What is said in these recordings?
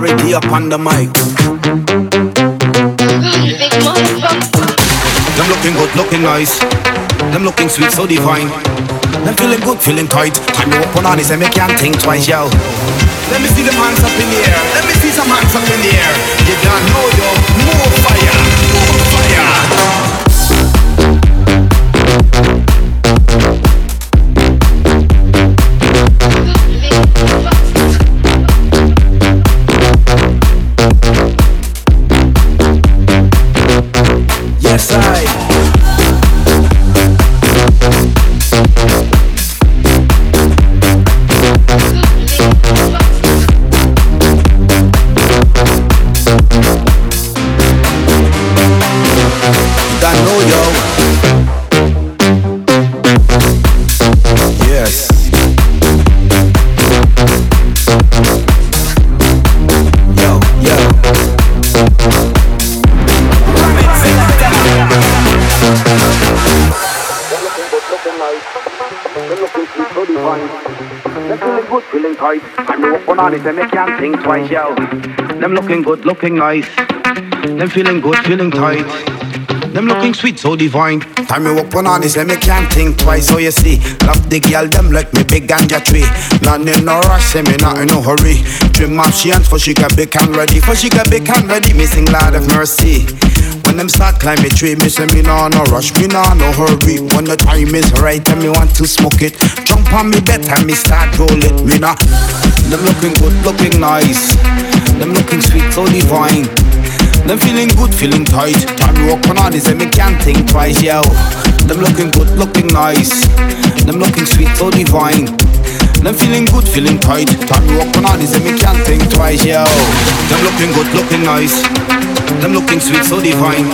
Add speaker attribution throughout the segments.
Speaker 1: original already up on the mic. Them looking good, looking nice. Them looking sweet, so divine. Them feeling good, feeling tight. Time you open on this and me can't think twice, yo. Let me see them hands up in the air. Let me see some hands up in the air. You don't know, yo. More fire, more fire. I know yo. Yes. Yo, yo. They're feeling good, feeling tight. I'm working
Speaker 2: on it and they can't think twice, yo. Them looking good, looking nice. Them feeling good, feeling tight. Them looking sweet, so divine.
Speaker 1: Time me up on this, let me can't think twice. So you see, love the girl, them like me big ganja tree. None in no rush, say me not in no hurry. Dream up she hands for she get big and ready. For she get big and ready, me sing Lord of mercy. When them start climbing tree, me say me nah no rush, me nah no hurry. When the time is right and me want to smoke it, jump on me bed and me start roll it. Me nah. Them looking good, looking nice. Them looking sweet, so divine. Them feeling good, feeling tight. Time walk on all this and me can't think twice, yo. Them looking good, looking nice. Them looking sweet, so divine. Them feeling good, feeling tight. Time walk on all this and me can't think twice, yo. Them looking good, looking nice. Them looking sweet, so divine.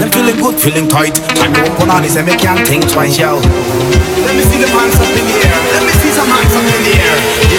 Speaker 1: Them feeling good, feeling tight. Time walk on all this and me can't think twice, yo. Let me see the hands up in the air. Let me see some hands up in the air.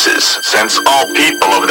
Speaker 3: Since all people of